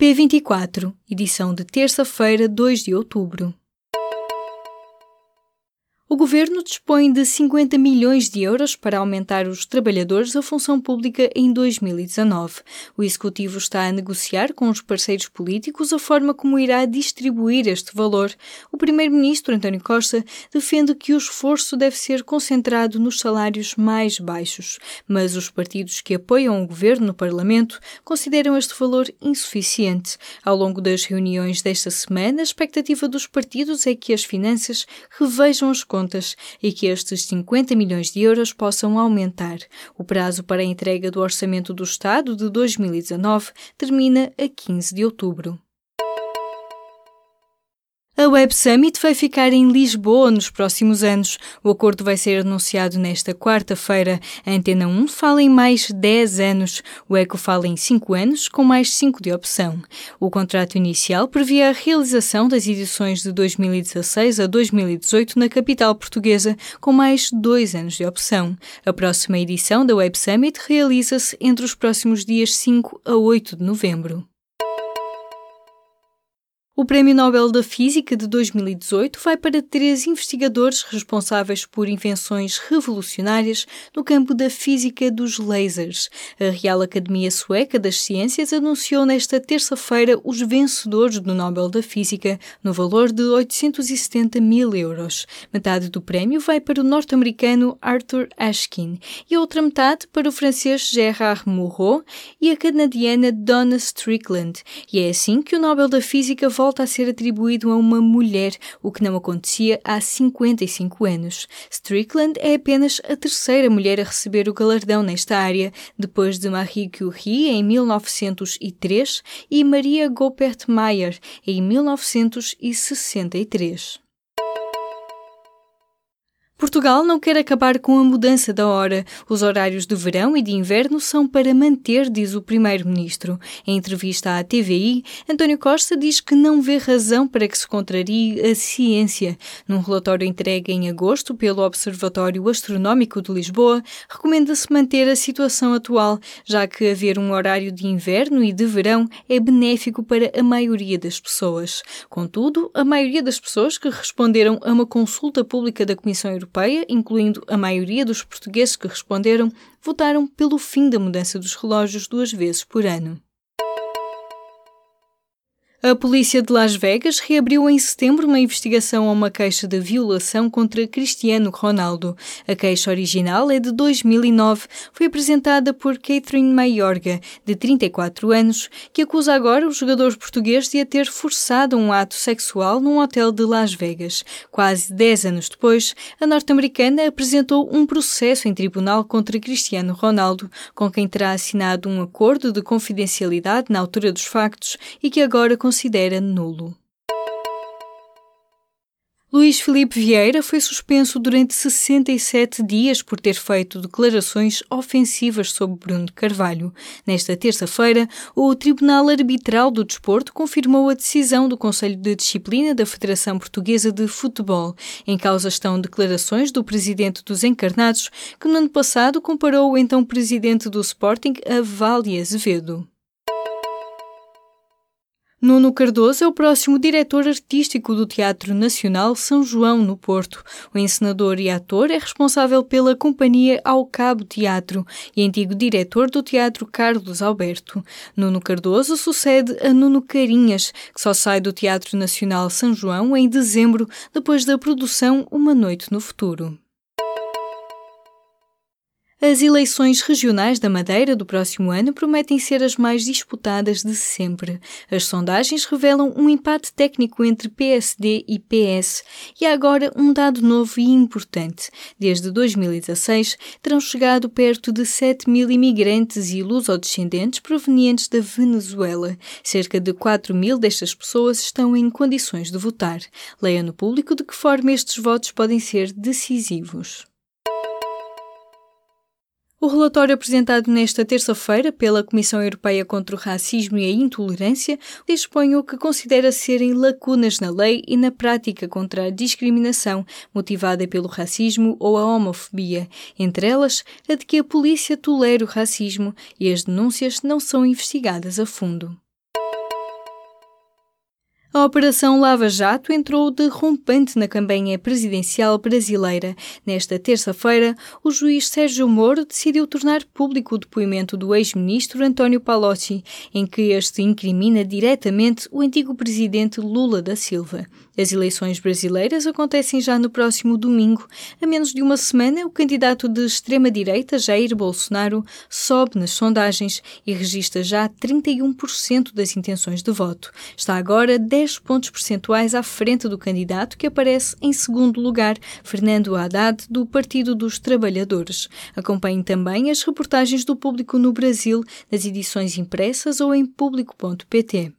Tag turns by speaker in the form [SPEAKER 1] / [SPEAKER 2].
[SPEAKER 1] P24, edição de terça-feira, 2 de outubro. O governo dispõe de 50 milhões de euros para aumentar os trabalhadores da função pública em 2019. O executivo está a negociar com os parceiros políticos a forma como irá distribuir este valor. O primeiro-ministro António Costa defende que o esforço deve ser concentrado nos salários mais baixos, mas os partidos que apoiam o governo no Parlamento consideram este valor insuficiente. Ao longo das reuniões desta semana, a expectativa dos partidos é que as finanças revejam as contas e que estes 50 milhões de euros possam aumentar. O prazo para a entrega do Orçamento do Estado de 2019 termina a 15 de outubro. A Web Summit vai ficar em Lisboa nos próximos anos. O acordo vai ser anunciado nesta quarta-feira. A Antena 1 fala em mais 10 anos, o Eco fala em 5 anos, com mais 5 de opção. O contrato inicial previa a realização das edições de 2016 a 2018 na capital portuguesa, com mais 2 anos de opção. A próxima edição da Web Summit realiza-se entre os próximos dias 5 a 8 de novembro. O Prémio Nobel da Física de 2018 vai para três investigadores responsáveis por invenções revolucionárias no campo da física dos lasers. A Real Academia Sueca das Ciências anunciou nesta terça-feira os vencedores do Nobel da Física, no valor de 870 mil euros. Metade do prémio vai para o norte-americano Arthur Ashkin e a outra metade para o francês Gérard Mourot e a canadiana Donna Strickland. E é assim que o Nobel da Física volta volta a ser atribuído a uma mulher, o que não acontecia há 55 anos. Strickland é apenas a terceira mulher a receber o galardão nesta área, depois de Marie Curie em 1903 e Maria Goeppert Mayer em 1963. Portugal não quer acabar com a mudança da hora. Os horários de verão e de inverno são para manter, diz o Primeiro-Ministro. Em entrevista à TVI, António Costa diz que não vê razão para que se contrarie a ciência. Num relatório entregue em agosto pelo Observatório Astronómico de Lisboa, recomenda-se manter a situação atual, já que haver um horário de inverno e de verão é benéfico para a maioria das pessoas. Contudo, a maioria das pessoas que responderam a uma consulta pública da Comissão Europeia Europeia, incluindo a maioria dos portugueses que responderam, votaram pelo fim da mudança dos relógios duas vezes por ano. A polícia de Las Vegas reabriu em setembro uma investigação a uma queixa de violação contra Cristiano Ronaldo. A queixa original é de 2009, foi apresentada por Catherine Mayorga, de 34 anos, que acusa agora o jogador português de a ter forçado um ato sexual num hotel de Las Vegas. Quase 10 anos depois, a norte-americana apresentou um processo em tribunal contra Cristiano Ronaldo, com quem terá assinado um acordo de confidencialidade na altura dos factos e que agora considera nulo. Luís Filipe Vieira foi suspenso durante 67 dias por ter feito declarações ofensivas sobre Bruno Carvalho. Nesta terça-feira, o Tribunal Arbitral do Desporto confirmou a decisão do Conselho de Disciplina da Federação Portuguesa de Futebol. Em causa estão declarações do presidente dos Encarnados, que no ano passado comparou o então presidente do Sporting a Vale Azevedo. Nuno Cardoso é o próximo diretor artístico do Teatro Nacional São João, no Porto. O encenador e ator é responsável pela companhia Ao Cabo Teatro e antigo diretor do Teatro Carlos Alberto. Nuno Cardoso sucede a Nuno Carinhas, que só sai do Teatro Nacional São João em dezembro, depois da produção Uma Noite no Futuro. As eleições regionais da Madeira do próximo ano prometem ser as mais disputadas de sempre. As sondagens revelam um empate técnico entre PSD e PS. E há agora um dado novo e importante. Desde 2016, terão chegado perto de 7 mil imigrantes e lusodescendentes provenientes da Venezuela. Cerca de 4 mil destas pessoas estão em condições de votar. Leia no público de que forma estes votos podem ser decisivos. O relatório apresentado nesta terça-feira pela Comissão Europeia contra o Racismo e a Intolerância dispõe o que considera serem lacunas na lei e na prática contra a discriminação motivada pelo racismo ou a homofobia, entre elas a de que a polícia tolera o racismo e as denúncias não são investigadas a fundo. A Operação Lava Jato entrou derrompante na campanha presidencial brasileira. Nesta terça-feira, o juiz Sérgio Moro decidiu tornar público o depoimento do ex-ministro António Palocci, em que este incrimina diretamente o antigo presidente Lula da Silva. As eleições brasileiras acontecem já no próximo domingo. A menos de uma semana, o candidato de extrema-direita, Jair Bolsonaro, sobe nas sondagens e registra já 31% das intenções de voto. Está agora 10 pontos percentuais à frente do candidato que aparece em segundo lugar, Fernando Haddad, do Partido dos Trabalhadores. Acompanhe também as reportagens do público no Brasil, nas edições impressas ou em público.pt.